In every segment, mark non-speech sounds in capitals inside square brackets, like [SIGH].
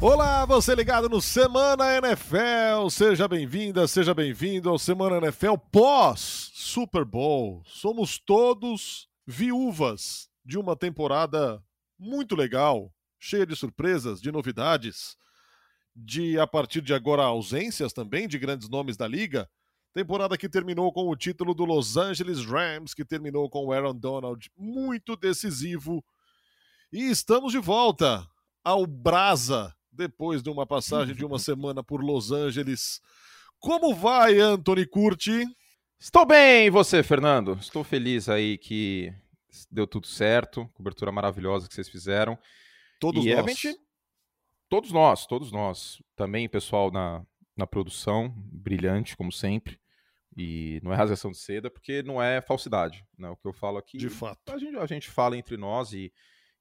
Olá, você ligado no Semana NFL. Seja bem-vinda, seja bem-vindo ao Semana NFL pós Super Bowl. Somos todos viúvas de uma temporada muito legal, cheia de surpresas, de novidades, de a partir de agora ausências também de grandes nomes da liga. Temporada que terminou com o título do Los Angeles Rams, que terminou com o Aaron Donald muito decisivo. E estamos de volta ao Brasa depois de uma passagem de uma [LAUGHS] semana por Los Angeles. Como vai, Anthony Curti? Estou bem, e você, Fernando? Estou feliz aí que deu tudo certo, cobertura maravilhosa que vocês fizeram. Todos e nós. Realmente, todos nós, todos nós. Também pessoal na, na produção, brilhante, como sempre. E não é rasgação de seda, porque não é falsidade. Né? O que eu falo aqui. De fato. A gente, a gente fala entre nós e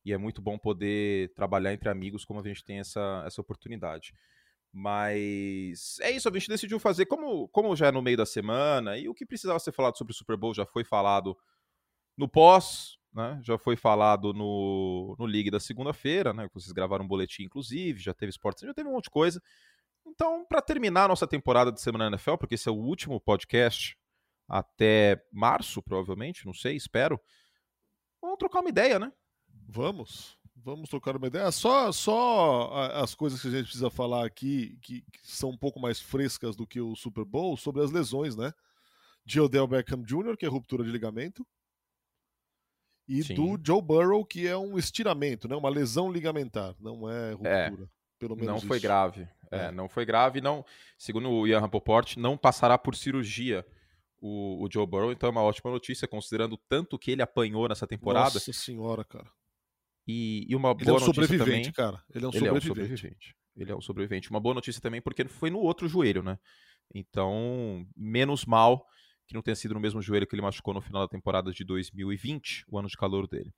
e é muito bom poder trabalhar entre amigos como a gente tem essa, essa oportunidade. Mas é isso, a gente decidiu fazer, como, como já é no meio da semana, e o que precisava ser falado sobre o Super Bowl já foi falado no pós, né? Já foi falado no, no League da segunda-feira, né? Vocês gravaram um boletim, inclusive, já teve esportes, já teve um monte de coisa. Então, para terminar a nossa temporada de Semana NFL, porque esse é o último podcast até março, provavelmente, não sei, espero. Vamos trocar uma ideia, né? Vamos, vamos trocar uma ideia. Só, só as coisas que a gente precisa falar aqui, que, que, são um pouco mais frescas do que o Super Bowl, sobre as lesões, né? De Odell Beckham Jr., que é ruptura de ligamento, e Sim. do Joe Burrow, que é um estiramento, né? Uma lesão ligamentar, não é ruptura. É, pelo menos não isso. foi grave. É. É, não foi grave, não. Segundo o Ian Rapoport, não passará por cirurgia o, o Joe Burrow, então é uma ótima notícia, considerando tanto que ele apanhou nessa temporada. Nossa senhora, cara. E, e uma ele boa é um sobrevivente, também, cara. Ele é um ele sobrevivente. É um sobrevivente. Ele é um sobrevivente. Uma boa notícia também porque foi no outro joelho, né? Então, menos mal que não tenha sido no mesmo joelho que ele machucou no final da temporada de 2020, o ano de calor dele.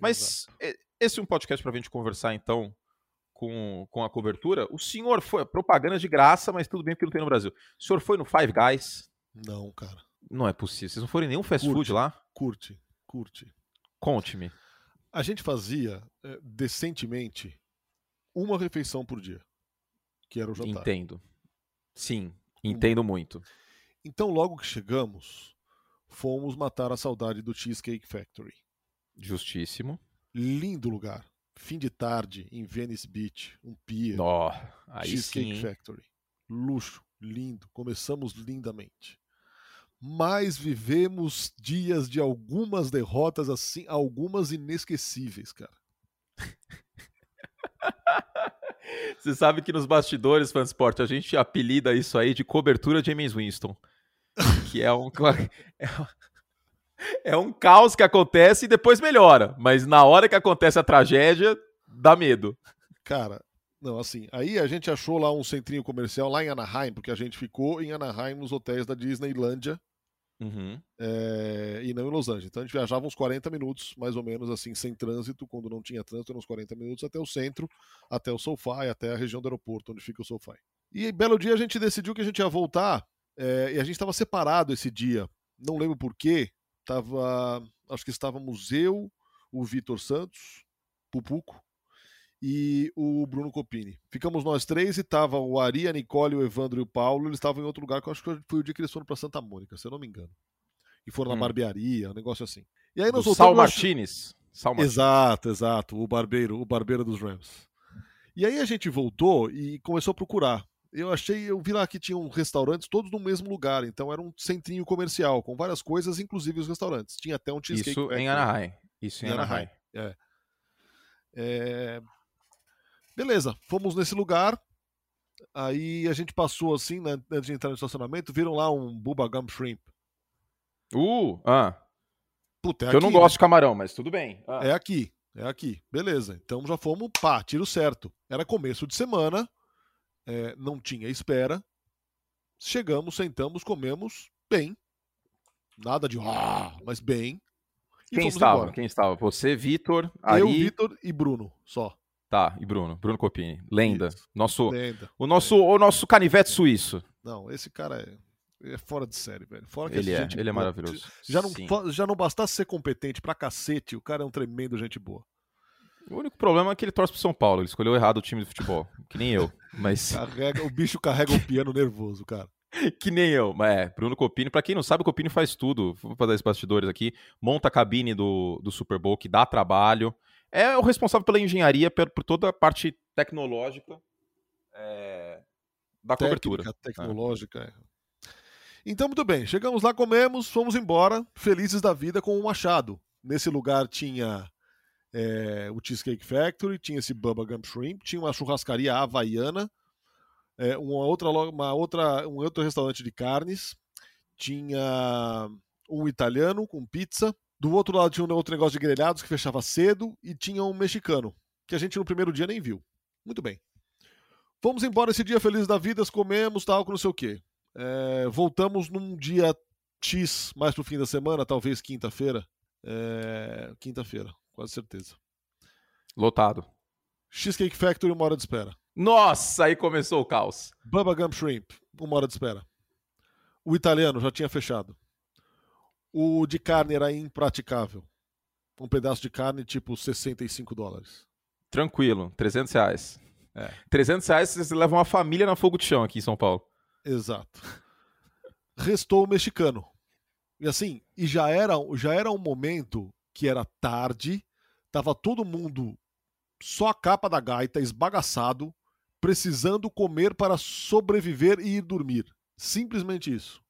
Mas Exato. esse é um podcast para a gente conversar, então, com, com a cobertura. O senhor foi. Propaganda de graça, mas tudo bem porque não tem no Brasil. O senhor foi no Five Guys? Não, cara. Não é possível. Vocês não foram em nenhum fast curte, food lá? Curte, curte. Conte-me. A gente fazia é, decentemente uma refeição por dia, que era o jantar. Entendo. Sim, entendo muito. Então, logo que chegamos, fomos matar a saudade do Cheesecake Factory. Justíssimo. Lindo lugar. Fim de tarde em Venice Beach, um pier. Oh, Cheesecake sim. Factory. Luxo, lindo. Começamos lindamente mas vivemos dias de algumas derrotas assim, algumas inesquecíveis, cara. [LAUGHS] Você sabe que nos bastidores, Fansport, a gente apelida isso aí de cobertura James Winston. Que [LAUGHS] é um, é um caos que acontece e depois melhora. Mas na hora que acontece a tragédia, dá medo. Cara, não, assim, aí a gente achou lá um centrinho comercial lá em Anaheim, porque a gente ficou em Anaheim nos hotéis da Disneylândia Uhum. É, e não em Los Angeles. Então a gente viajava uns 40 minutos, mais ou menos assim, sem trânsito, quando não tinha trânsito, uns 40 minutos até o centro, até o SoFi, até a região do aeroporto, onde fica o SoFi. E belo dia a gente decidiu que a gente ia voltar, é, e a gente estava separado esse dia, não lembro porquê, tava, acho que estávamos eu, o Vitor Santos, Pupuco, e o Bruno Copini. Ficamos nós três e tava o Ari, a Nicole, o Evandro e o Paulo. Eles estavam em outro lugar, que eu acho que foi o dia que eles foram para Santa Mônica, se eu não me engano. E foram hum. na barbearia, um negócio assim. E aí nós Do Sal Martinez. Sal Martinez. Exato, exato. O barbeiro, o barbeiro dos Rams. E aí a gente voltou e começou a procurar. Eu achei, eu vi lá que tinham restaurantes todos no mesmo lugar, então era um centrinho comercial com várias coisas, inclusive os restaurantes. Tinha até um cheesecake. Isso em Anaheim. Isso em, em Anaheim. Anaheim. É. é. Beleza, fomos nesse lugar. Aí a gente passou assim, né, antes de entrar no estacionamento, viram lá um Bubba Gum Shrimp. Uh, ah. Puta, é eu aqui, não gosto né? de camarão, mas tudo bem. Ah. É aqui, é aqui. Beleza, então já fomos, pá, tiro certo. Era começo de semana, é, não tinha espera. Chegamos, sentamos, comemos bem. Nada de ah, mas bem. Quem estava? Embora. Quem estava? Você, Vitor, Ari... Eu, Vitor e Bruno, só. Tá, e Bruno, Bruno Copini, lenda. Isso. Nosso, Lenda. O nosso, o nosso canivete suíço. Não, esse cara é, é fora de série, velho. Fora que Ele é, gente ele é boa. maravilhoso. Já não, Sim. já não bastasse ser competente pra cacete, o cara é um tremendo gente boa. O único problema é que ele torce pro São Paulo. Ele escolheu errado o time de futebol. Que nem eu. Mas. [LAUGHS] Carrega, o bicho carrega o piano nervoso, cara. [LAUGHS] que nem eu. Mas é, Bruno Copini. Pra quem não sabe, o Copini faz tudo. Vou fazer esses bastidores aqui. Monta a cabine do, do Super Bowl, que dá trabalho. É o responsável pela engenharia, por, por toda a parte tecnológica é, da Técnica, cobertura. tecnológica. É. Então, muito bem. Chegamos lá, comemos, fomos embora, felizes da vida com um machado. Nesse lugar tinha é, o Cheesecake Factory, tinha esse Bubba Gump Shrimp, tinha uma churrascaria havaiana, é, uma outra, uma outra, um outro restaurante de carnes, tinha um italiano com pizza, do outro lado tinha um outro negócio de grelhados que fechava cedo e tinha um mexicano, que a gente no primeiro dia nem viu. Muito bem. Fomos embora esse dia felizes da vida, comemos, tal, com não sei o quê. É, voltamos num dia X, mais pro fim da semana, talvez quinta-feira. É, quinta-feira, quase certeza. Lotado. Cheesecake Factory, uma hora de espera. Nossa, aí começou o caos. Bubba Gump Shrimp, uma hora de espera. O italiano já tinha fechado. O de carne era impraticável. Um pedaço de carne, tipo 65 dólares. Tranquilo, 300 reais. É. 300 reais você leva uma família na fogo de chão aqui em São Paulo. Exato. Restou o mexicano. E assim, e já era, já era um momento que era tarde, tava todo mundo só a capa da gaita, esbagaçado, precisando comer para sobreviver e ir dormir. Simplesmente isso.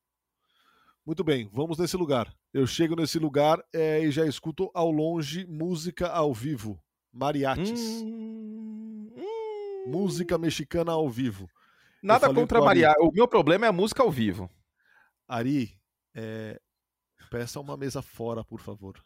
Muito bem, vamos nesse lugar. Eu chego nesse lugar é, e já escuto ao longe música ao vivo. Mariachis. Hum, hum. Música mexicana ao vivo. Nada contra mariachi. O meu problema é a música ao vivo. Ari, é, peça uma mesa fora, por favor.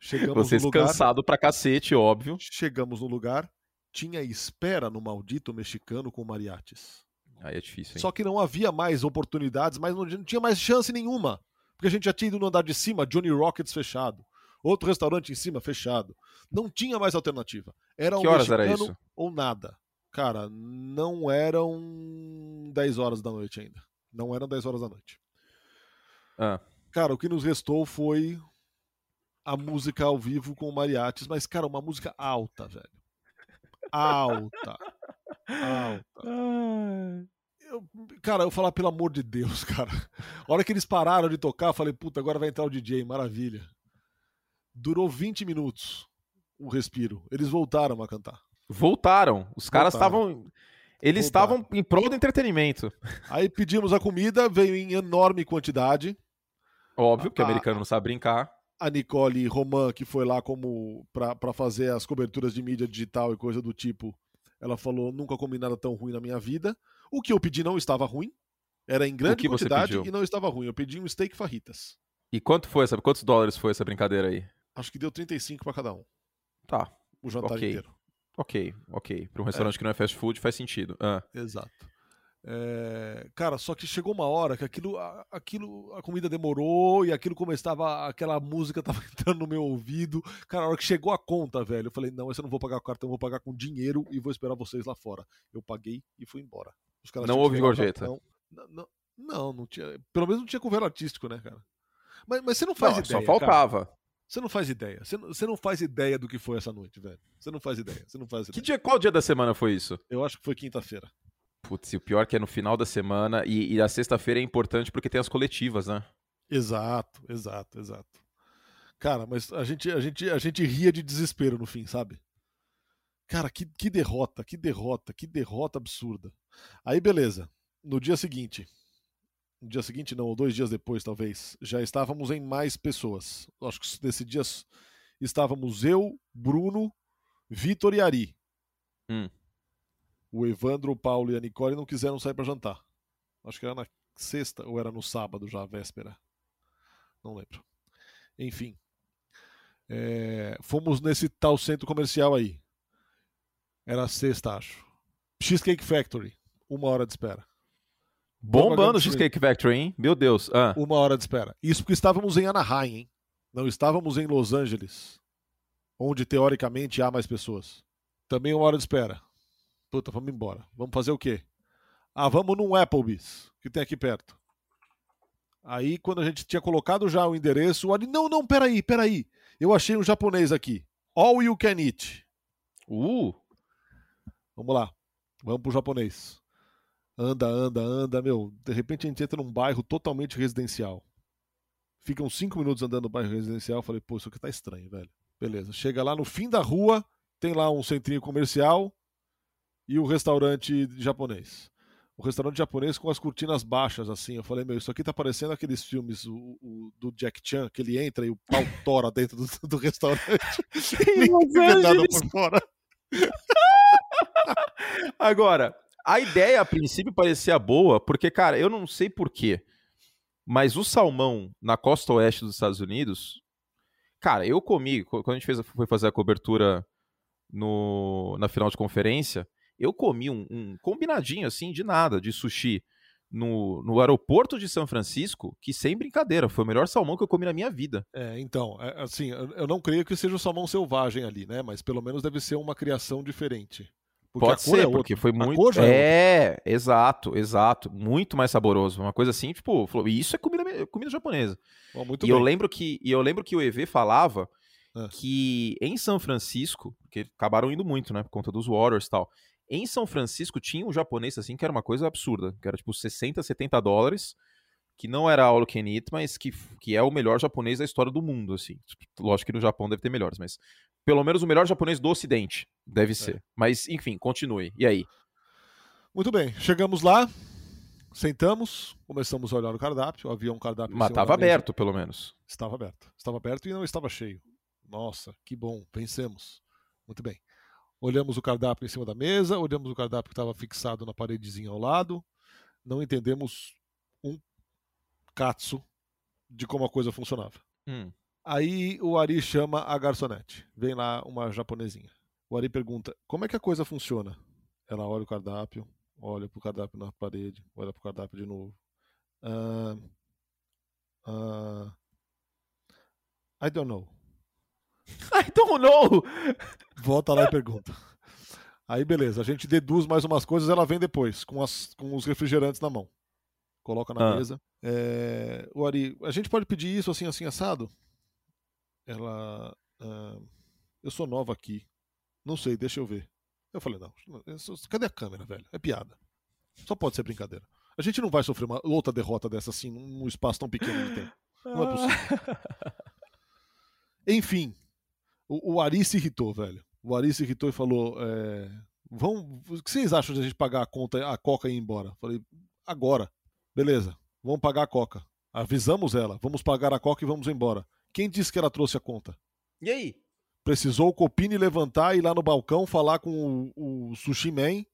Chegamos Vocês no lugar, cansado pra cacete, óbvio. Chegamos no lugar, tinha espera no maldito mexicano com mariachis. Aí é difícil, hein? Só que não havia mais oportunidades, mas não, tinha mais chance nenhuma. Porque a gente já tinha ido no andar de cima, Johnny Rockets fechado. Outro restaurante em cima, fechado. Não tinha mais alternativa. Era um que horas era isso? ou nada. Cara, não eram 10 horas da noite ainda. Não eram 10 horas da noite. Ah. Cara, o que nos restou foi a música ao vivo com o mariachis, mas, cara, uma música alta, velho. Alta. Alta. [LAUGHS] Eu, cara, eu falar, pelo amor de Deus, [LAUGHS] cara. A hora que eles pararam de tocar, eu falei, puta, agora vai entrar o DJ, maravilha. Durou 20 minutos o respiro. Eles voltaram a cantar. Voltaram. Os caras estavam. Eles estavam em prol do entretenimento. Aí pedimos a comida, veio em enorme quantidade. Óbvio que o americano não sabe brincar. A Nicole Roman, que foi lá como para fazer as coberturas de mídia digital e coisa do tipo, ela falou: nunca comi nada tão ruim na minha vida. O que eu pedi não estava ruim. Era em grande quantidade e não estava ruim. Eu pedi um steak farritas. E quanto foi essa? Quantos dólares foi essa brincadeira aí? Acho que deu 35 para cada um. Tá. O jantar okay. inteiro. Ok, ok. Para um restaurante é. que não é fast food faz sentido. Ah. Exato. É, cara, só que chegou uma hora que aquilo, aquilo, a comida demorou e aquilo começava, aquela música [LAUGHS] tava entrando no meu ouvido. Cara, a hora que chegou a conta, velho, eu falei: não, eu não vou pagar com cartão, eu vou pagar com dinheiro e vou esperar vocês lá fora. Eu paguei e fui embora. Não houve gorjeta? Não, não, não, não, tinha. Pelo menos não tinha cover artístico, né, cara? Mas, mas você não faz não, ideia. Só faltava. Cara. Você não faz ideia. Você não, você não, faz ideia do que foi essa noite, velho. Você não faz ideia. Você não faz ideia. Que dia, qual dia da semana foi isso? Eu acho que foi quinta-feira. Putz, o pior é que é no final da semana e, e a sexta-feira é importante porque tem as coletivas, né? Exato, exato, exato. Cara, mas a gente, a gente, a gente ria de desespero no fim, sabe? Cara, que, que derrota, que derrota, que derrota absurda. Aí, beleza. No dia seguinte, no dia seguinte não, ou dois dias depois talvez, já estávamos em mais pessoas. Acho que nesse dia estávamos eu, Bruno, Vitor e Ari. Hum o Evandro, o Paulo e a Nicole não quiseram sair para jantar. Acho que era na sexta ou era no sábado já, véspera. Não lembro. Enfim. É, fomos nesse tal centro comercial aí. Era sexta, acho. Cheesecake Factory. Uma hora de espera. Bombando o Cheesecake Factory, hein? Meu Deus. Ah. Uma hora de espera. Isso porque estávamos em Anaheim, hein? Não estávamos em Los Angeles, onde teoricamente há mais pessoas. Também uma hora de espera. Puta, vamos embora. Vamos fazer o quê? Ah, vamos num Applebee's, que tem aqui perto. Aí, quando a gente tinha colocado já o endereço, Ali, não, não, peraí, peraí. Eu achei um japonês aqui. All You Can Eat. Uh! Vamos lá. Vamos pro japonês. Anda, anda, anda, meu. De repente a gente entra num bairro totalmente residencial. Ficam cinco minutos andando no bairro residencial. Falei, pô, isso aqui tá estranho, velho. Beleza. Chega lá no fim da rua, tem lá um centrinho comercial e o restaurante japonês. O restaurante japonês com as cortinas baixas, assim. Eu falei, meu, isso aqui tá parecendo aqueles filmes o, o do Jack Chan, que ele entra e o pau tora dentro do, do restaurante. [LAUGHS] Ninguém [LAUGHS] por fora. [LAUGHS] Agora, a ideia a princípio parecia boa, porque, cara, eu não sei porquê, mas o salmão na costa oeste dos Estados Unidos, cara, eu comi, quando a gente fez, foi fazer a cobertura no, na final de conferência, eu comi um, um combinadinho assim de nada, de sushi, no, no aeroporto de São Francisco, que sem brincadeira, foi o melhor salmão que eu comi na minha vida. É, então, é, assim, eu não creio que seja o salmão selvagem ali, né? Mas pelo menos deve ser uma criação diferente. Porque Pode ser, é porque foi muito. É, é exato, exato. Muito mais saboroso. Uma coisa assim, tipo, falou, isso é comida, comida japonesa. Bom, e bem. eu lembro que e eu lembro que o EV falava ah. que em São Francisco, porque acabaram indo muito, né, por conta dos Warriors e tal. Em São Francisco tinha um japonês assim que era uma coisa absurda, que era tipo 60, 70 dólares, que não era all can eat, mas que, que é o melhor japonês da história do mundo, assim. Lógico que no Japão deve ter melhores, mas pelo menos o melhor japonês do Ocidente. Deve é. ser. É. Mas, enfim, continue. E aí? Muito bem. Chegamos lá, sentamos, começamos a olhar o cardápio. Havia um cardápio. Mas estava aberto, pelo menos. Estava aberto. Estava aberto e não estava cheio. Nossa, que bom. Pensemos. Muito bem. Olhamos o cardápio em cima da mesa, olhamos o cardápio que estava fixado na paredezinha ao lado. Não entendemos um katsu de como a coisa funcionava. Hum. Aí o Ari chama a garçonete. Vem lá uma japonesinha. O Ari pergunta: como é que a coisa funciona? Ela olha o cardápio, olha pro cardápio na parede, olha pro cardápio de novo. Uh, uh, I don't know. [LAUGHS] I don't know! Volta lá e pergunta. Aí beleza, a gente deduz mais umas coisas, ela vem depois, com, as, com os refrigerantes na mão. Coloca na ah. mesa. É, o Ari, a gente pode pedir isso assim, assim, assado? Ela. Uh, eu sou nova aqui. Não sei, deixa eu ver. Eu falei, não, cadê a câmera, velho? É piada. Só pode ser brincadeira. A gente não vai sofrer uma outra derrota dessa assim, num espaço tão pequeno de tempo. Não é possível. [LAUGHS] Enfim, o, o Ari se irritou, velho. O Ari se irritou e falou: é, vão, o que vocês acham de a gente pagar a conta, a Coca e ir embora? Falei, agora. Beleza, vamos pagar a Coca. Avisamos ela, vamos pagar a Coca e vamos embora. Quem disse que ela trouxe a conta? E aí? Precisou o Copini levantar e ir lá no balcão falar com o, o Sushi Man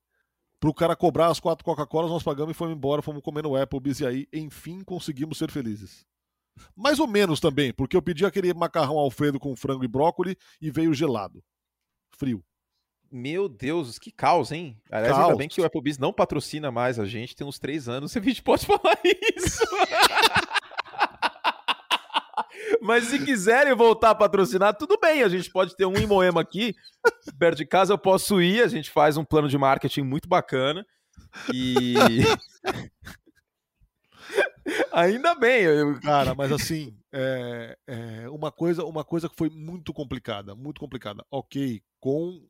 pro cara cobrar as quatro Coca-Colas, nós pagamos e fomos embora, fomos comendo no Applebee's e aí, enfim, conseguimos ser felizes. Mais ou menos também, porque eu pedi aquele macarrão Alfredo com frango e brócolis e veio gelado. Frio. Meu Deus, que caos, hein? Aliás, caos. ainda bem que o Applebee's não patrocina mais a gente, tem uns três anos, [LAUGHS] a gente pode falar isso. [LAUGHS] Mas se quiserem voltar a patrocinar, tudo bem. A gente pode ter um em Moema aqui. Perto de casa eu posso ir. A gente faz um plano de marketing muito bacana. E. [LAUGHS] Ainda bem. Eu... Cara, mas assim, é, é, uma, coisa, uma coisa que foi muito complicada. Muito complicada. Ok, com.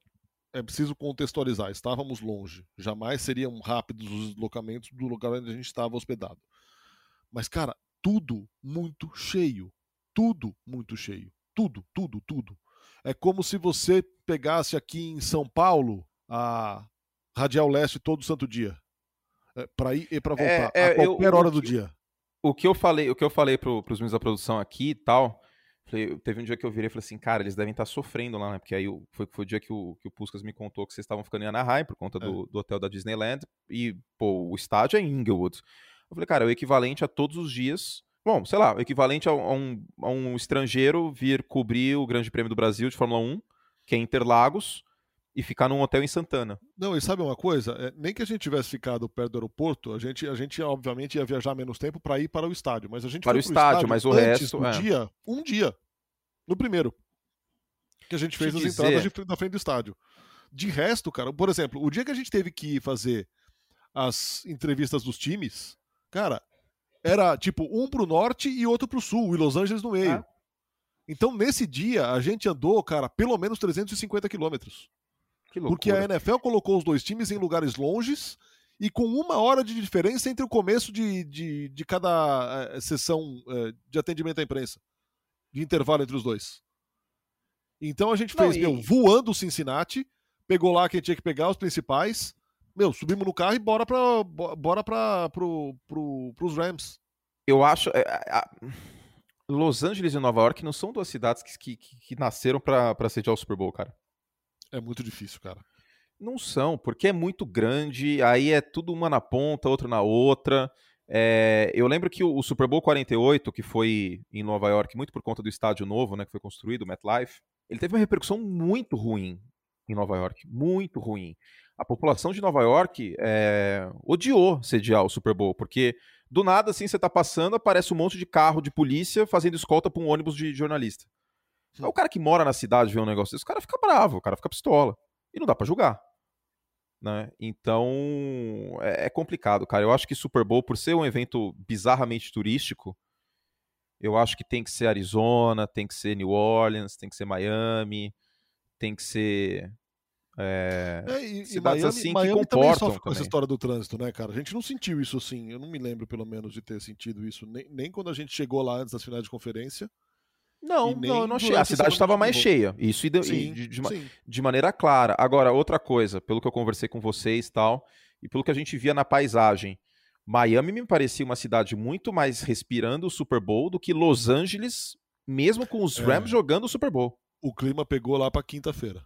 É preciso contextualizar. Estávamos longe. Jamais seriam rápidos os deslocamentos do lugar onde a gente estava hospedado. Mas, cara, tudo muito cheio tudo muito cheio. Tudo, tudo, tudo. É como se você pegasse aqui em São Paulo a Radial Leste todo santo dia. É, para ir e para voltar. É, é, a qualquer eu, hora do que, dia. O que eu falei, o que eu falei pro, pros meninos da produção aqui e tal. Falei, teve um dia que eu virei e falei assim, cara, eles devem estar tá sofrendo lá, né? Porque aí foi, foi o dia que o, que o Puskas me contou que vocês estavam ficando em Anaheim por conta do, é. do hotel da Disneyland. E, pô, o estádio é em Inglewood. Eu falei, cara, é o equivalente a todos os dias bom, sei lá, equivalente a um, a um estrangeiro vir cobrir o Grande Prêmio do Brasil de Fórmula 1, que é Interlagos, e ficar num hotel em Santana. Não, e sabe uma coisa? É, nem que a gente tivesse ficado perto do aeroporto, a gente, a gente obviamente ia viajar menos tempo para ir para o estádio, mas a gente para o estádio, estádio, mas o resto um é. dia, um dia, no primeiro que a gente fez as entradas de, na frente do estádio. De resto, cara, por exemplo, o dia que a gente teve que fazer as entrevistas dos times, cara, era tipo um pro norte e outro pro sul, e Los Angeles no meio. Então, nesse dia, a gente andou, cara, pelo menos 350 quilômetros. Porque a NFL colocou os dois times em lugares longes e com uma hora de diferença entre o começo de, de, de cada uh, sessão uh, de atendimento à imprensa. De intervalo entre os dois. Então a gente fez, Não, e... meu, voando o Cincinnati, pegou lá quem tinha que pegar, os principais. Meu, subimos no carro e bora, pra, bora pra, pro, pro, pros Rams. Eu acho. É, a... Los Angeles e Nova York não são duas cidades que, que, que nasceram para sediar o Super Bowl, cara. É muito difícil, cara. Não são, porque é muito grande, aí é tudo uma na ponta, outra na outra. É, eu lembro que o, o, Super Bowl 48, que foi em Nova York, muito por conta do estádio novo, né, que foi construído, o MetLife, ele teve uma repercussão muito ruim em Nova York, muito ruim. A população de Nova York é, odiou sediar o Super Bowl, porque do nada, assim, você tá passando, aparece um monte de carro de polícia fazendo escolta pra um ônibus de jornalista. O cara que mora na cidade vê um negócio desse, o cara fica bravo, o cara fica pistola. E não dá para julgar. Né? Então é, é, complicado, cara. Eu acho que Super Bowl, por ser um evento bizarramente turístico, eu acho que tem que ser Arizona, tem que ser New Orleans, tem que ser Miami, tem que ser é, é, e, cidades Miami, assim Miami que comportam também sofre com essa história do trânsito, né, cara? A gente não sentiu isso assim. Eu não me lembro, pelo menos, de ter sentido isso. Nem, nem quando a gente chegou lá antes das finais de conferência. Não, não, eu não achei. A cidade estava mais cheia. Isso de, sim, de, de, de, maneira clara. Agora, outra coisa, pelo que eu conversei com vocês e tal, e pelo que a gente via na paisagem, Miami me parecia uma cidade muito mais respirando o Super Bowl do que Los Angeles, mesmo com os Rams é. jogando o Super Bowl. O clima pegou lá para quinta-feira.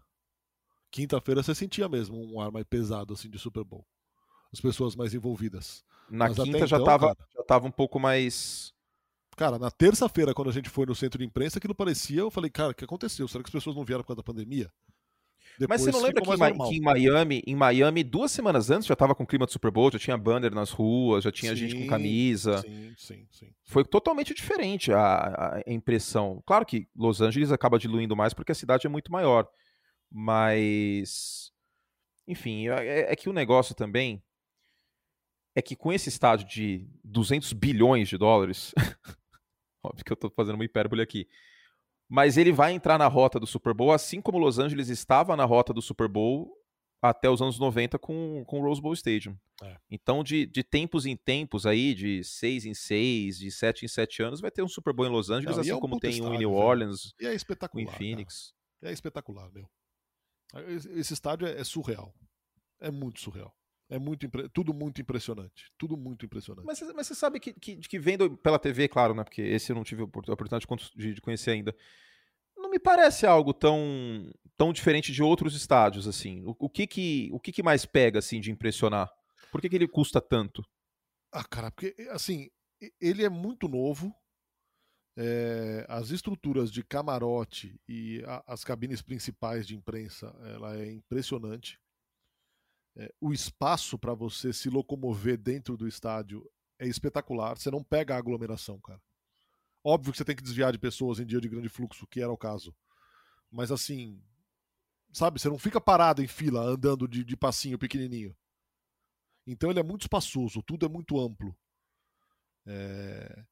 Quinta-feira você sentia mesmo um ar mais pesado assim de Super Bowl. As pessoas mais envolvidas. Na Mas quinta já, então, tava, já tava um pouco mais Cara, na terça-feira, quando a gente foi no centro de imprensa, aquilo parecia. Eu falei, cara, o que aconteceu? Será que as pessoas não vieram por causa da pandemia? Depois Mas você não lembra que, que, em Miami, em Miami, duas semanas antes já estava com clima de Super Bowl, já tinha banner nas ruas, já tinha sim, gente com camisa. Sim, sim, sim. Foi totalmente diferente a, a, impressão. Claro que Los Angeles acaba diluindo mais porque a cidade é muito maior. Mas. Enfim, é, é, é que o negócio também é que com esse estádio de 200 bilhões de dólares, [LAUGHS] Óbvio que eu estou fazendo uma hipérbole aqui. Mas ele vai entrar na rota do Super Bowl, assim como Los Angeles estava na rota do Super Bowl até os anos 90 com, com o Rose Bowl Stadium. É. Então, de, de tempos em tempos aí, de seis em seis, de sete em sete anos, vai ter um Super Bowl em Los Angeles, Não, assim é um como tem estádio, um em New Orleans, e é espetacular, em Phoenix. Cara. É espetacular, meu. Esse estádio é, é surreal. É muito surreal. É muito tudo muito impressionante. Tudo muito impressionante. Mas, mas você sabe que, que, que, vendo pela TV, claro, né? Porque esse eu não tive a oportunidade de, de conhecer ainda. Não me parece algo tão, tão diferente de outros estádios, assim. O, o, que, que, o que, que mais pega, assim, de impressionar? Por que, que ele custa tanto? Ah, cara, porque, assim, ele é muito novo. É, as estruturas de camarote e a, as cabines principais de imprensa, ela é impressionante é, o espaço para você se locomover dentro do estádio é espetacular. Você não pega a aglomeração, cara. Óbvio que você tem que desviar de pessoas em dia de grande fluxo, que era o caso. Mas assim, sabe, você não fica parado em fila andando de, de passinho pequenininho. Então ele é muito espaçoso, tudo é muito amplo. É...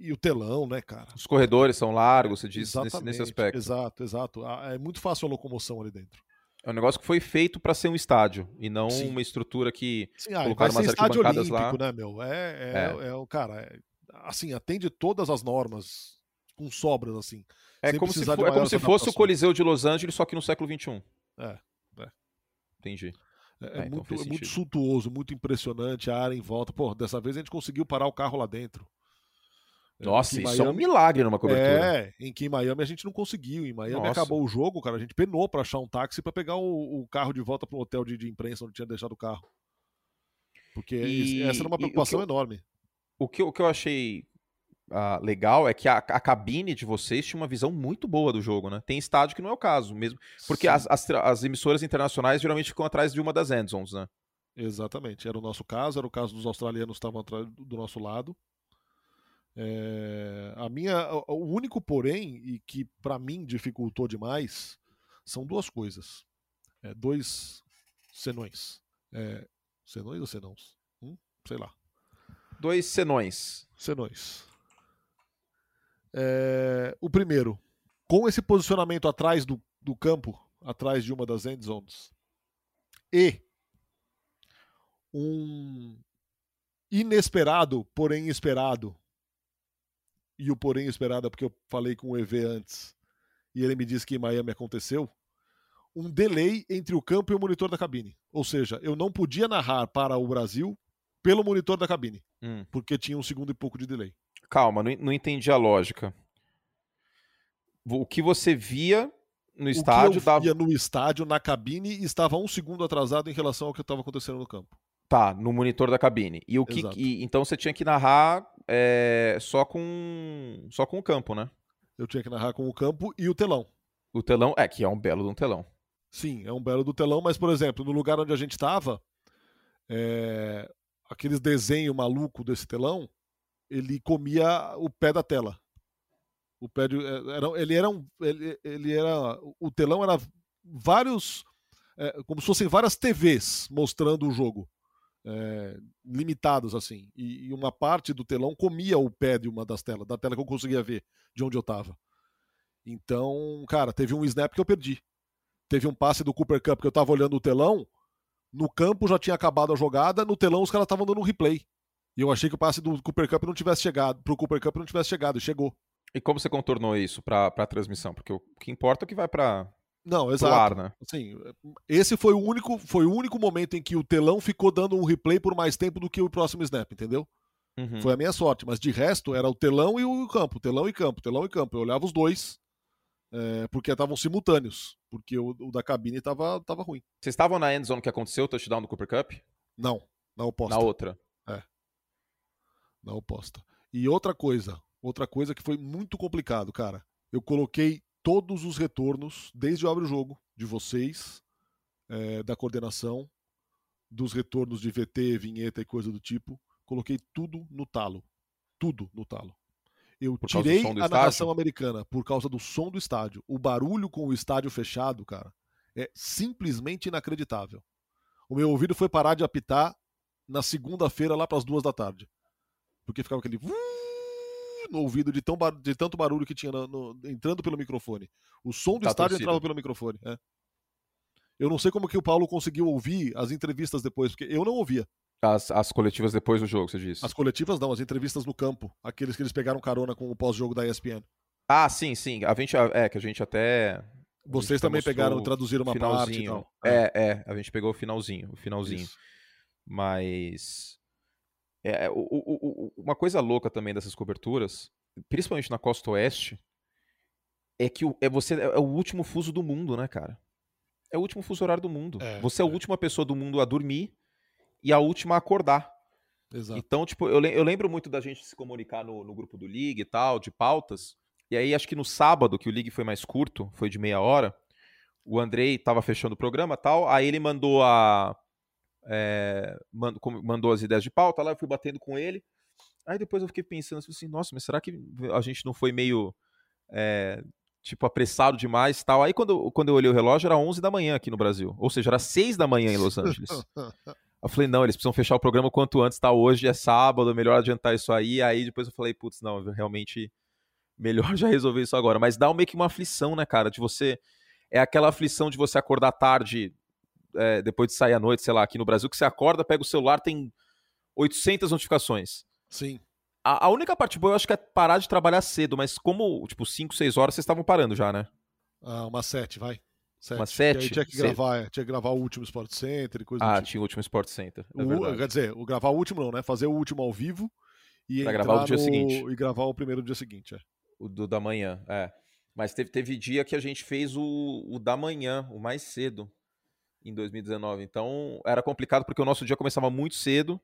E o telão, né, cara? Os corredores são largos, você disse nesse, nesse aspecto. Exato, exato. É muito fácil a locomoção ali dentro. É um negócio que foi feito para ser um estádio e não Sim. uma estrutura que Sim, ah, colocaram umas estádio olímpico, lá. né, meu? É, é, é. o cara, é, assim, atende todas as normas com sobras, assim. É como se, for, é como se fosse o Coliseu de Los Angeles, só que no século XXI. É, é. Entendi. É, é, é então muito, muito suntuoso, muito impressionante a área em volta. Pô, dessa vez a gente conseguiu parar o carro lá dentro. Nossa, isso Miami... é um milagre numa cobertura. É, em que em Miami a gente não conseguiu. Em Miami Nossa. acabou o jogo, cara. A gente penou para achar um táxi para pegar o, o, carro de volta pro hotel de, de, imprensa onde tinha deixado o carro. Porque e, essa era uma preocupação o enorme. O que, o que eu achei uh, legal é que a, a, cabine de vocês tinha uma visão muito boa do jogo, né? Tem estádio que não é o caso mesmo. Porque as, as, as, emissoras internacionais geralmente ficam atrás de uma das endzones, né? Exatamente. Era o nosso caso, era o caso dos australianos que estavam atrás do nosso lado. É, a minha, o único porém e que para mim dificultou demais são duas coisas, é, dois senões, é, senões ou senãos, hum, sei lá, dois senões, senões. É, o primeiro, com esse posicionamento atrás do, do campo, atrás de uma das end zones, e um inesperado, porém esperado, e o porém esperado é porque eu falei com o EV antes, e ele me disse que em Miami aconteceu, um delay entre o campo e o monitor da cabine. Ou seja, eu não podia narrar para o Brasil pelo monitor da cabine, hum. porque tinha um segundo e pouco de delay. Calma, não, não entendi a lógica. O que você via no estádio. O que eu via no estádio, na cabine, estava um segundo atrasado em relação ao que estava acontecendo no campo. Tá, no monitor da cabine. E o que, e, então você tinha que narrar é, só com só com o campo, né? Eu tinha que narrar com o campo e o telão. O telão é que é um belo de um telão. Sim, é um belo do telão, mas por exemplo, no lugar onde a gente estava, é, aqueles desenho maluco desse telão, ele comia o pé da tela. O pé de, é, era, ele era um, ele, ele era, o telão era vários, é, como se fossem várias TVs mostrando o jogo, é, limitados assim. E, e, uma parte do telão comia o pé de uma das telas, da tela que eu conseguia ver de onde eu estava. Então, cara, teve um snap que eu perdi. Teve um passe do Cooper Cup que eu estava olhando o telão, no campo já tinha acabado a jogada, no telão os caras estavam dando um replay. E eu achei que o passe do Cooper Cup não tivesse chegado, pro Cooper Cup não tivesse chegado, e chegou. E como você contornou isso para a transmissão? Porque o que importa é que vai para não, exato. Ar, né? Assim, esse foi o único, foi o único momento em que o telão ficou dando um replay por mais tempo do que o próximo snap, entendeu? Uhum. Foi a minha sorte, mas de resto era o telão e o campo, telão e campo, telão e campo. Eu olhava os dois é, porque estavam simultâneos, porque o, o, da cabine estava tava ruim. Vocês estavam na end zone que aconteceu o touchdown do Cooper Cup? Não, na oposta. Na outra. É. Na oposta. E outra coisa, outra coisa que foi muito complicado, cara. Eu coloquei todos os retornos, desde o abre o jogo, de vocês, é, da coordenação, dos retornos de VT, vinheta e coisa do tipo. Coloquei tudo no talo. Tudo no talo. Eu tirei a narração americana por causa do som do estádio. O barulho com o estádio fechado, cara, é simplesmente inacreditável. O meu ouvido foi parar de apitar na segunda-feira, lá para as duas da tarde. Porque ficava aquele no ouvido de, tão de tanto barulho que tinha no, no, entrando pelo microfone. O som do tá estádio torcida. entrava pelo microfone. É. Eu não sei como que o Paulo conseguiu ouvir as entrevistas depois, porque eu não ouvia. As, as coletivas depois do jogo, você disse? As coletivas não, as entrevistas no campo. Aqueles que eles pegaram carona com o pós-jogo da ESPN. Ah, sim, sim. A gente, é, que a gente até. Vocês gente também pegaram, traduziram uma parte e tal. É, é, a gente pegou o finalzinho, o finalzinho. Isso. Mas. É, é o, o, o, uma coisa louca também dessas coberturas, principalmente na costa oeste, é que é você é o último fuso do mundo, né, cara? É o último fuso horário do mundo. É, você é a é. última pessoa do mundo a dormir e a última a acordar. Exato. Então, tipo, eu, eu lembro muito da gente se comunicar no, no grupo do League e tal, de pautas. E aí, acho que no sábado, que o League foi mais curto, foi de meia hora, o Andrei tava fechando o programa tal, aí ele mandou a. É, mandou as ideias de pauta, lá eu fui batendo com ele. Aí depois eu fiquei pensando assim, nossa, mas será que a gente não foi meio. É, tipo, apressado demais tal. Aí quando, quando eu olhei o relógio, era 11 da manhã aqui no Brasil. Ou seja, era 6 da manhã em Los Angeles. [LAUGHS] Eu falei, não, eles precisam fechar o programa quanto antes, tá? Hoje é sábado, melhor adiantar isso aí. Aí depois eu falei, putz, não, realmente melhor [LAUGHS] já resolver isso agora. Mas dá meio que uma aflição, né, cara? De você. É aquela aflição de você acordar tarde, é, depois de sair à noite, sei lá, aqui no Brasil, que você acorda, pega o celular, tem 800 notificações. Sim. A, a única parte boa eu acho que é parar de trabalhar cedo, mas como, tipo, 5, 6 horas vocês estavam parando já, né? Ah, umas 7, vai. Sete. Uma sete? tinha que gravar, é, tinha que gravar o último Sport Center e coisa Ah, tipo. tinha o último Sport Center. É o, quer dizer, o gravar o último não, né? Fazer o último ao vivo e pra gravar o dia no... seguinte. E gravar o primeiro dia seguinte, é. O do da manhã, é. Mas teve, teve dia que a gente fez o, o da manhã, o mais cedo, em 2019. Então era complicado porque o nosso dia começava muito cedo.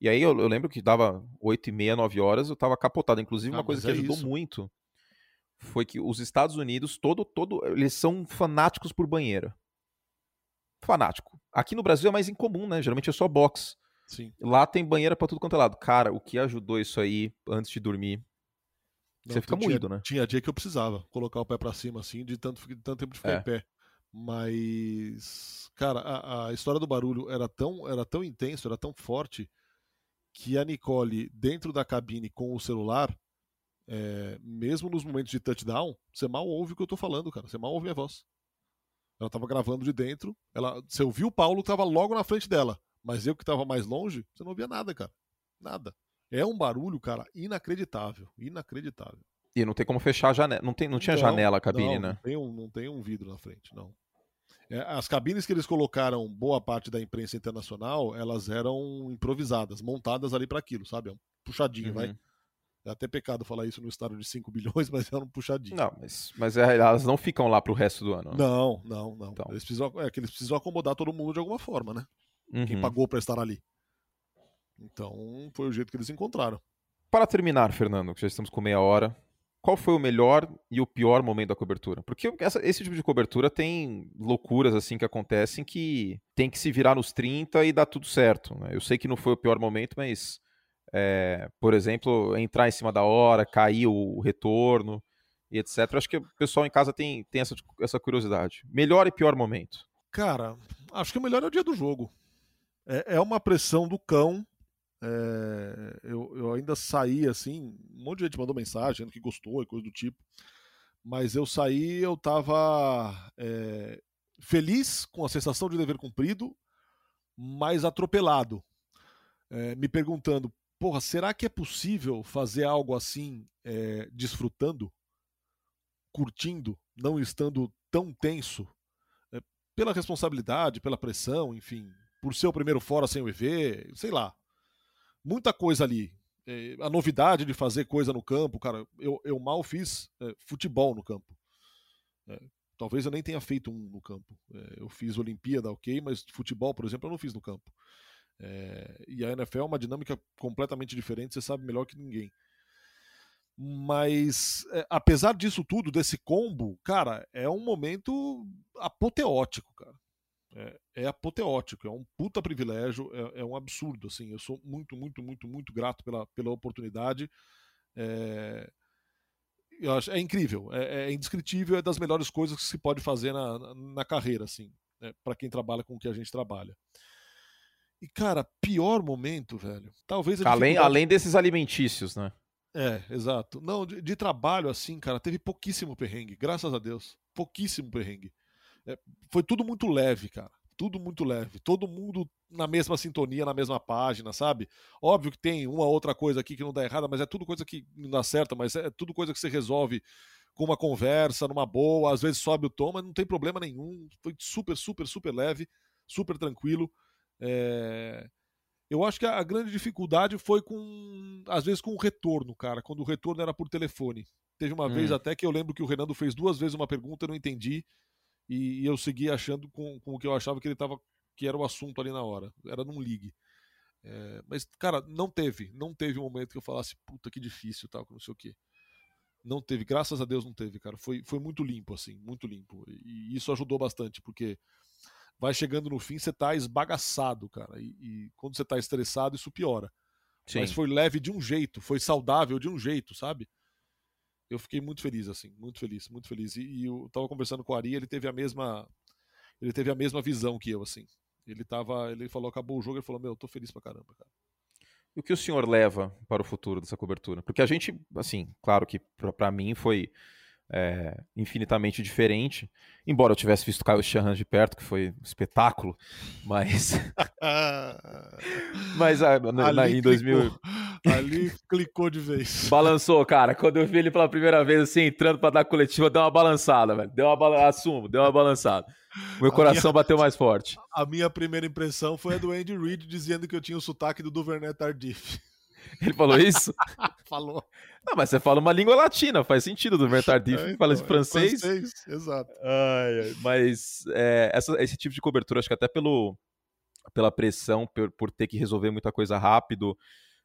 E aí eu, eu lembro que dava 8 e meia, 9 horas, eu tava capotado. Inclusive, ah, uma coisa que é ajudou isso. muito foi que os Estados Unidos, todo, todo, eles são fanáticos por banheiro. Fanático. Aqui no Brasil é mais incomum, né? Geralmente é só box. Sim. Lá tem banheira para tudo quanto é lado. Cara, o que ajudou isso aí antes de dormir? Não, você fica tinha, moído, né? Tinha dia que eu precisava colocar o pé para cima assim, de tanto, de tanto tempo de ficar é. em pé. Mas, cara, a, a, história do barulho era tão, era tão intenso, era tão forte que a Nicole dentro da cabine com o celular é, mesmo nos momentos de touchdown, você mal ouve o que eu tô falando, cara. Você mal ouve minha voz. Ela tava gravando de dentro, ela, você ouviu o Paulo, tava logo na frente dela. Mas eu que tava mais longe, você não ouvia nada, cara. Nada. É um barulho, cara, inacreditável. Inacreditável. E não tem como fechar a janela. Não, tem, não tinha não, janela a cabine, não, né? Não tem, um, não tem um vidro na frente, não. É, as cabines que eles colocaram, boa parte da imprensa internacional, elas eram improvisadas, montadas ali para aquilo, sabe? É um puxadinho, uhum. vai. É até pecado falar isso no estado de 5 bilhões, [LAUGHS] mas era um puxadinho. Não, mas, mas é, elas não ficam lá pro resto do ano. Não, não, não. Então. Eles precisam, é que eles precisam acomodar todo mundo de alguma forma, né? Uhum. Quem pagou para estar ali. Então, foi o jeito que eles encontraram. Para terminar, Fernando, que já estamos com meia hora, qual foi o melhor e o pior momento da cobertura? Porque essa, esse tipo de cobertura tem loucuras assim que acontecem que tem que se virar nos 30 e dar tudo certo. Né? Eu sei que não foi o pior momento, mas, é, por exemplo, entrar em cima da hora, cair o retorno e etc. Acho que o pessoal em casa tem, tem essa, essa curiosidade. Melhor e pior momento? Cara, acho que o melhor é o dia do jogo. É, é uma pressão do cão é, eu, eu ainda saí assim, um monte de gente mandou mensagem que gostou e coisa do tipo. Mas eu saí, eu tava é, feliz com a sensação de dever cumprido, mas atropelado. É, me perguntando, porra, será que é possível fazer algo assim é, desfrutando, curtindo, não estando tão tenso? É, pela responsabilidade, pela pressão, enfim, por ser o primeiro fora sem o EV, sei lá muita coisa ali. É, a novidade de fazer coisa no campo, cara, eu, eu mal fiz é, futebol no campo. É, talvez eu nem tenha feito um no campo. É, eu fiz Olimpíada, ok, mas futebol, por exemplo, eu não fiz no campo. É, e a NFL é uma dinâmica completamente diferente, você sabe melhor que ninguém. Mas, é, apesar disso tudo, desse combo, cara, é um momento apoteótico, cara é, é apoteótico, é um puta privilégio, é, é, um absurdo, assim, eu sou muito, muito, muito, muito grato pela, pela oportunidade, é, eu acho, é incrível, é, é, indescritível, é das melhores coisas que se pode fazer na, na, carreira, assim, né, para quem trabalha com o que a gente trabalha. E, cara, pior momento, velho, talvez... Além, além desses alimentícios, né? É, exato. Não, de, de, trabalho, assim, cara, teve pouquíssimo perrengue, graças a Deus. Pouquíssimo perrengue. É, foi tudo muito leve, cara. Tudo muito leve. Todo mundo na mesma sintonia, na mesma página, sabe? Óbvio que tem uma outra coisa aqui que não dá errada, mas é tudo coisa que não dá certo, mas é tudo coisa que você resolve com uma conversa, numa boa, às vezes sobe o tom, mas não tem problema nenhum. Foi super, super, super leve, super tranquilo. É... Eu acho que a grande dificuldade foi com, às vezes, com o retorno, cara, quando o retorno era por telefone. Teve uma hum. vez até que eu lembro que o Renando fez duas vezes uma pergunta, eu não entendi e, e eu segui achando com, com o que eu achava que ele tava que era o assunto ali na hora. Era num ligue. É, mas, cara, não teve. Não teve um momento que eu falasse, puta que difícil, tal, não sei o quê. Não teve, graças a Deus não teve, cara. Foi, foi muito limpo, assim, muito limpo. E isso ajudou bastante, porque vai chegando no fim, você tá esbagaçado, cara. E, e quando você tá estressado, isso piora. Sim. Mas foi leve de um jeito, foi saudável de um jeito, sabe? Eu fiquei muito feliz, assim, muito feliz, muito feliz. E, e eu tava conversando com o Ari, ele teve a mesma. Ele teve a mesma visão que eu, assim. Ele tava. Ele falou, acabou o jogo, ele falou, meu, eu tô feliz pra caramba, cara. E o que o senhor leva para o futuro dessa cobertura? Porque a gente, assim, claro que para mim foi é, infinitamente diferente. Embora eu tivesse visto Kyle Shanahan de perto, que foi um espetáculo, mas. [LAUGHS] mas ah, na, na, em 2000. Ali clicou de vez. [LAUGHS] Balançou, cara. Quando eu vi ele pela primeira vez, assim, entrando para dar coletiva, deu uma balançada, velho. Deu uma balançada. Assumo, deu uma balançada. Meu coração minha... bateu mais forte. A minha primeira impressão foi a do Andy Reid dizendo que eu tinha o sotaque do Duvernay Tardif. [LAUGHS] Ele falou isso? [LAUGHS] falou. Não, mas você fala uma língua latina, faz sentido do Tardif, é, então, fala francês. É francês, exato. Ai, ai. Mas é, essa, esse tipo de cobertura, acho que até pelo, pela pressão, por, por ter que resolver muita coisa rápido,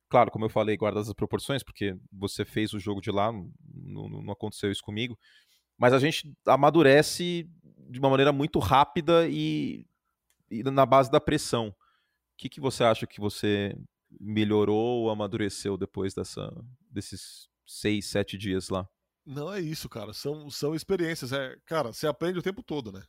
claro, como eu falei, guarda as proporções, porque você fez o jogo de lá, não, não aconteceu isso comigo, mas a gente amadurece de uma maneira muito rápida e, e na base da pressão. O que, que você acha que você melhorou ou amadureceu depois dessa, desses seis, sete dias lá? Não é isso, cara. São, são experiências. É, cara, você aprende o tempo todo, né?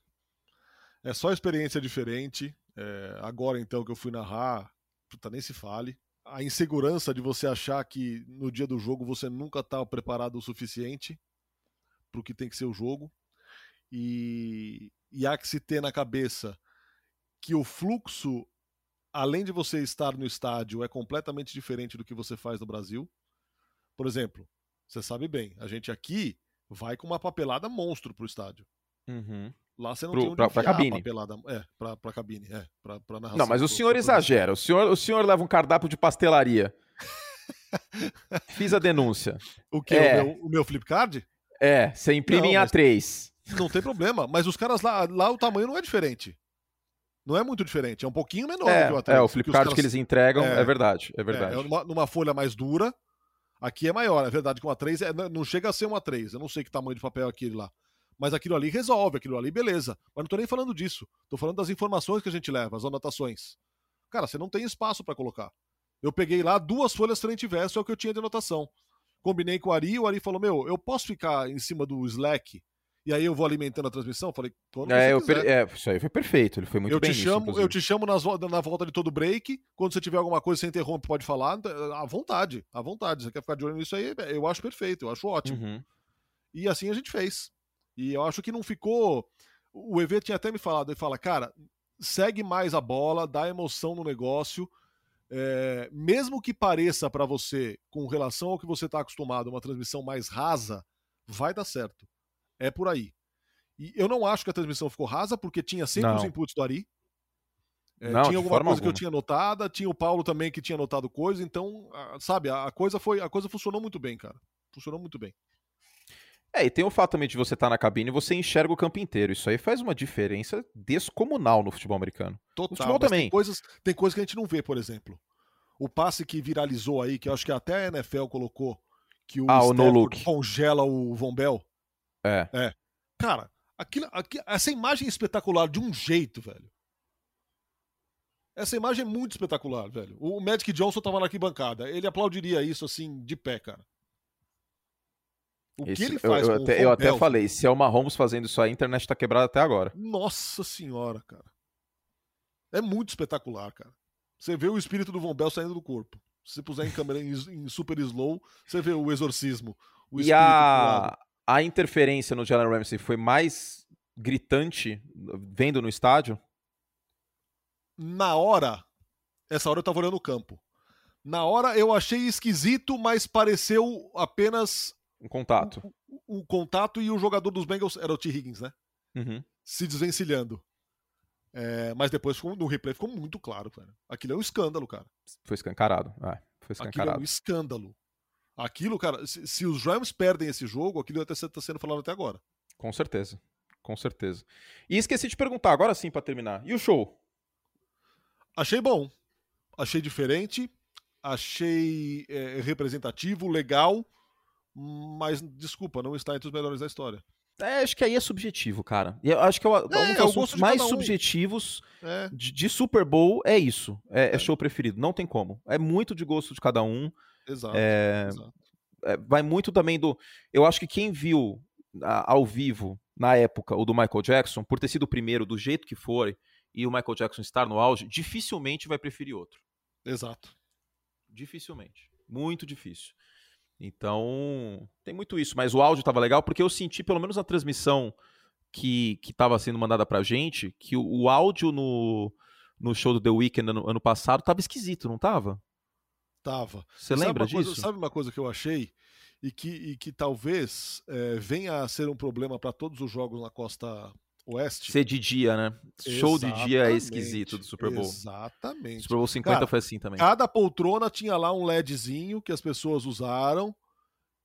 É só experiência diferente. É, agora, então, que eu fui narrar, puta, nem se fale. a insegurança de você achar que no dia do jogo você nunca está preparado o suficiente para o que tem que ser o jogo. E, e há que se ter na cabeça que o fluxo, além de você estar no estádio, é completamente diferente do que você faz no Brasil. Por exemplo, você sabe bem, a gente aqui vai com uma papelada monstro pro estádio. Uhum. Lá você não Pro- tem onde pra- pra cabine. papelada. É, pra, pra cabine, é. Pra, pra narração. Não, mas o senhor pro- exagera. O senhor, o senhor leva um cardápio de pastelaria. [LAUGHS] Fiz a denúncia. O que? É. O, meu, o meu flip card? É, você imprime Não, em mas- A3. Não tem problema. Mas os caras lá, lá o tamanho não é diferente. Não é muito diferente. É um pouquinho menor É, do que o A3. é, o que flip os card caras- que eles entregam é, É. verdade, é verdade. é numa, numa folha mais dura. Aqui é maior. É verdade que um A3 é- não- chega a ser um A3. Eu não sei que tamanho de papel é aquele lá. Mas aquilo ali resolve, aquilo ali, beleza. Mas não tô nem falando disso. Tô falando das informações que a gente leva, as anotações. Cara, você não tem espaço para colocar. Eu peguei lá duas folhas frente e verso, é o que eu tinha de anotação. Combinei com o Ari, o Ari falou: Meu, eu posso ficar em cima do Slack e aí eu vou alimentando a transmissão? Falei: Quando É, eu per- é, isso aí foi perfeito, ele foi muito eu bem te nisso, chamo, inclusive. eu te chamo nas na volta de todo break. Quando você tiver alguma coisa, você interrompe, pode falar. À vontade, à vontade. Você quer ficar de olho nisso aí? Eu acho perfeito, eu acho ótimo. Uhum. E assim a gente fez. E eu acho que não ficou. O EV tinha até me falado, ele fala, cara, segue mais a bola, dá emoção no negócio. É, mesmo que pareça pra você, com relação ao que você tá acostumado, uma transmissão mais rasa, vai dar certo. É por aí. E eu não acho que a transmissão ficou rasa, porque tinha sempre Não. os inputs do Ari. É, Não, tinha alguma coisa que eu alguma. tinha notada, tinha o Paulo também que tinha notado coisa, então, a- sabe, a, a coisa foi, a coisa funcionou muito bem, cara. Funcionou muito bem. É, e tem o fato também de você estar na cabine e você enxerga o campo inteiro. Isso aí faz uma diferença descomunal no futebol americano. Total. futebol também. Tem coisas, tem coisas que a gente não vê, por exemplo. O passe que viralizou aí, que eu acho que até a NFL colocou, que o Ah, o no Stafford look. congela o Von Bell. É. Cara, aquilo, aqui- essa imagem é espetacular de um jeito, velho. Essa imagem é muito espetacular, velho. O Magic Johnson tava na arquibancada. Ele aplaudiria isso, assim, de pé, cara. O Esse- que ele eu- faz eu, com até, eu até falei, se é o Mahomes fazendo isso aí, a internet tá quebrada até agora. Nossa senhora, cara. É muito espetacular, cara. Você vê o espírito do Von Bell saindo do corpo. Se você puser em câmera em, em super slow, você vê o exorcismo. O E a, a interferência no Jalen Ramsey foi mais gritante vendo no estádio? Na hora, essa hora eu tava olhando o campo. Na hora eu achei esquisito, mas pareceu apenas Um contato. o, o contato e o jogador dos Bengals, era o T. Higgins, né? Uhum. Se desvencilhando. É, mas depois no replay ficou muito claro, cara. Aquilo é um escândalo, cara. Foi escancarado. É, foi Aquilo é escancarado. um escândalo. Aquilo, cara, se, se os Rams perdem esse jogo, aquilo está sendo falado até agora. Com certeza. Com certeza. E esqueci de perguntar, agora sim, pra terminar. E o show? Achei bom. Achei diferente. Achei é, representativo, legal. Mas, desculpa, não está entre os melhores da história. É, acho que aí é subjetivo, cara. E eu acho que é, É, um dos assuntos mais um. subjetivos É, de, de Super Bowl é isso. É, é É. show preferido. Não tem como. É muito de gosto de cada um. Exato. É, exato. é, vai muito também do. Eu acho que quem viu a- ao vivo, na época, o do Michael Jackson, por ter sido o primeiro do jeito que foi, e o Michael Jackson estar no auge, dificilmente vai preferir outro. Exato. Dificilmente. Muito difícil. Então, tem muito isso. Mas o áudio tava legal porque eu senti, pelo menos na transmissão que, que tava sendo mandada pra gente, que o, o áudio no, no show do The Weeknd ano, ano passado tava esquisito, não tava? Tava. Você lembra uma coisa- disso? sabe uma coisa que eu achei? E que, e que talvez é, venha a ser um problema para todos os jogos na costa oeste. Ser de dia, né? Show de dia é Exatamente, esquisito do Super Bowl. Exatamente. Super Bowl 50 Cara, foi assim também. Cada poltrona tinha lá um LEDzinho que as pessoas usaram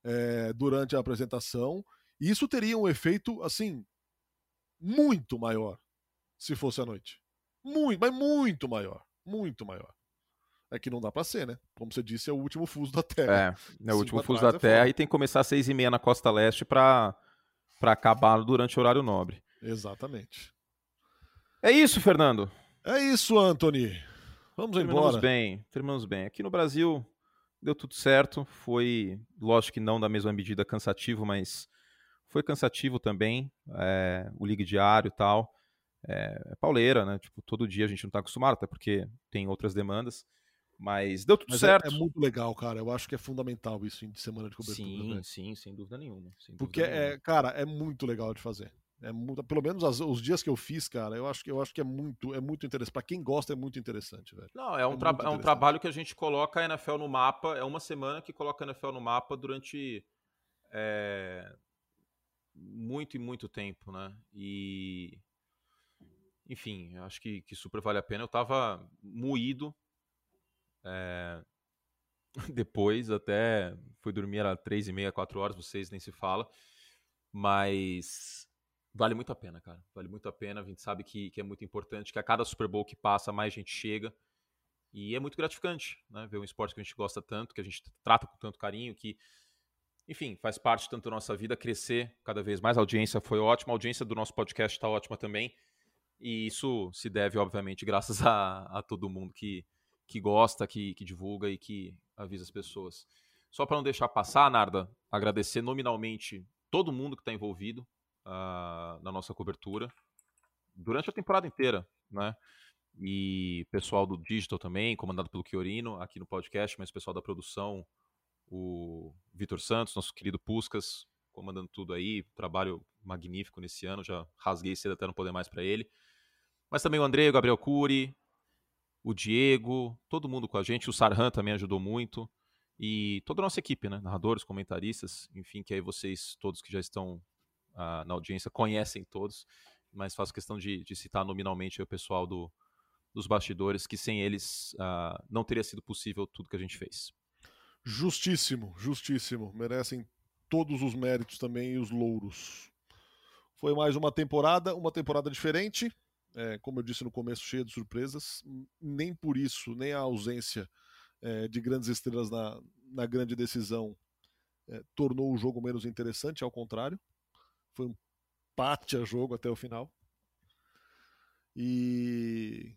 é, durante a apresentação. E isso teria um efeito, assim, muito maior se fosse à noite. Muito, mas muito maior. Muito maior. É que não dá pra ser, né? Como você disse, é o último fuso da Terra. É, é o último fuso da é Terra e tem que começar às seis e meia na costa leste pra acabar durante o horário nobre. Exatamente. É isso, Fernando. É isso, Anthony. Vamos Terminamos embora. bem, terminamos bem. Aqui no Brasil deu tudo certo. Foi, lógico que não da mesma medida cansativo, mas foi cansativo também. é, o ligue diário e tal. É, é pauleira, né? Tipo, todo dia a gente não tá acostumado, até porque tem outras demandas. Mas deu tudo Mas certo. É, é, muito legal, cara. Eu acho que é fundamental isso de semana de cobertura. Sim, né? sim, sem dúvida nenhuma. Sem Porque, dúvida é, nenhuma. cara, é muito legal de fazer. É muito, pelo menos as, os dias que eu fiz, cara, eu acho que eu acho que é muito, é muito interessante. Para quem gosta, é muito interessante, velho. Não, é um, é é um trabalho que a gente coloca a NFL no mapa. É uma semana que coloca a NFL no mapa durante é, muito e muito tempo, né? E enfim, eu acho que, que super vale a pena. Eu tava moído. É, [LAUGHS] depois, até fui dormir era três e meia, quatro horas, vocês nem se fala. Mas vale muito a pena, cara. Vale muito a pena. A gente sabe que, que é muito importante, que a cada Super Bowl que passa, mais gente chega. E é muito gratificante, né? Ver um esporte que a gente gosta tanto, que a gente trata com tanto carinho, que, enfim, faz parte tanto da nossa vida, crescer cada vez mais. A audiência foi ótima, a audiência do nosso podcast está ótima também. E isso se deve, obviamente, graças [LAUGHS] a, a todo mundo que, que gosta, que, que divulga e que avisa as pessoas. Só para não deixar passar, Narda, agradecer nominalmente todo mundo que está envolvido uh, na nossa cobertura durante a temporada inteira, né? E pessoal do digital também, comandado pelo Chiorino, aqui no podcast, mas pessoal da produção, o Vitor Santos, nosso querido Puscas, comandando tudo aí, trabalho magnífico nesse ano, já rasguei cedo até não poder mais para ele. Mas também o André, o Gabriel Cury, o Diego, todo mundo com a gente, o Sarhan também ajudou muito. E toda a nossa equipe, né? Narradores, comentaristas, enfim, que aí vocês, todos que já estão uh, na audiência, conhecem todos, mas faço questão de, de citar nominalmente o pessoal do, dos bastidores, que sem eles uh, não teria sido possível tudo que a gente fez. Justíssimo, justíssimo. Merecem todos os méritos também e os louros. Foi mais uma temporada, uma temporada diferente, é, como eu disse no começo, cheia de surpresas. Nem por isso, nem a ausência é, de grandes estrelas na, na grande decisão é, tornou o jogo menos interessante, ao contrário. Foi um pate a jogo até o final. E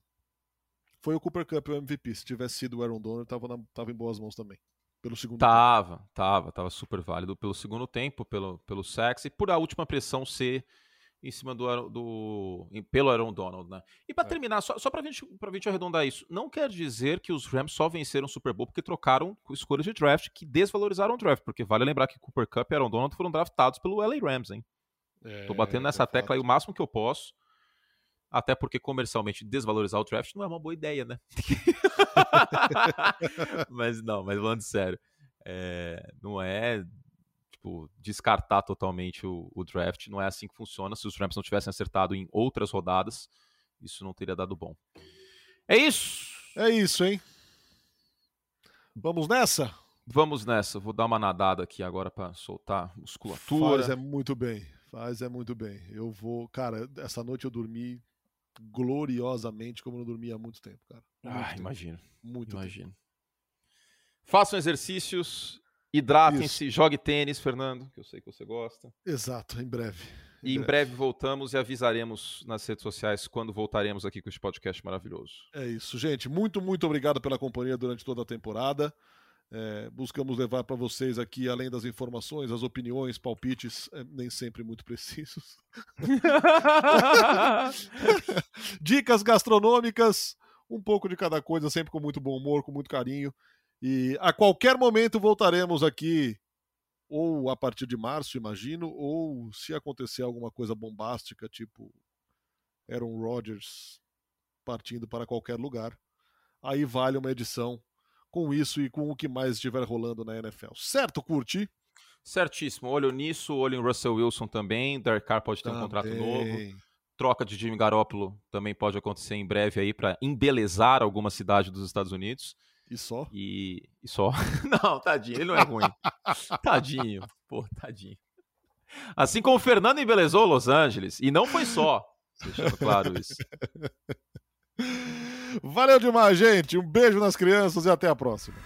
foi o Cooper Cup o MVP. Se tivesse sido o Aaron Donald, tava, na, tava em boas mãos também. Pelo segundo tava, tempo. Tava, tava super válido pelo segundo tempo, pelo, pelo sexo e por a última pressão ser em cima do, do pelo Aaron Donald, né? E para é. terminar, só, só para gente, pra gente arredondar isso, não quer dizer que os Rams só venceram o Super Bowl porque trocaram escolhas de draft que desvalorizaram o draft, porque vale lembrar que Cooper Cup e Aaron Donald foram draftados pelo LA Rams, hein? É, Tô batendo nessa é tecla aí o máximo que eu posso. Até porque comercialmente desvalorizar o draft não é uma boa ideia, né? [LAUGHS] mas não, mas falando sério, é, não é tipo, descartar totalmente o, o, draft. Não é assim que funciona. Se os Rams não tivessem acertado em outras rodadas, isso não teria dado bom. É isso! É isso, hein? Vamos nessa? Vamos nessa. Vou dar uma nadada aqui agora para soltar musculatura. Faz é muito bem. Faz é muito bem. Eu vou. Cara, essa noite eu dormi gloriosamente como não dormia há muito tempo, cara. Muito ah, tempo. imagino. Muito imagino. Tempo. Façam exercícios, hidratem-se, jogue tênis, Fernando, que eu sei que você gosta. Exato, em breve. Em e em breve. breve voltamos e avisaremos nas redes sociais quando voltaremos aqui com este podcast maravilhoso. É isso, gente. Muito, muito obrigado pela companhia durante toda a temporada. É, buscamos levar para vocês aqui, além das informações, as opiniões, palpites, é, nem sempre muito precisos. [LAUGHS] [LAUGHS] Dicas gastronômicas, um pouco de cada coisa, sempre com muito bom humor, com muito carinho. E a qualquer momento voltaremos aqui, ou a partir de março, imagino, ou se acontecer alguma coisa bombástica, tipo Aaron Rodgers partindo para qualquer lugar, aí vale uma edição com isso e com o que mais estiver rolando na NFL. Certo, Curti? Certíssimo. Olho nisso, olho em Russell Wilson também. Derek Carr pode ter também. um contrato novo. Troca de Jimmy Garoppolo também pode acontecer em breve aí para embelezar alguma cidade dos Estados Unidos. E só? E, e só. [LAUGHS] não, tadinho, ele não é ruim. tadinho, pô, tadinho. Assim como o Fernando embelezou Los Angeles. E não foi só. Deixando claro isso. Valeu demais, gente. Um beijo nas crianças e até a próxima.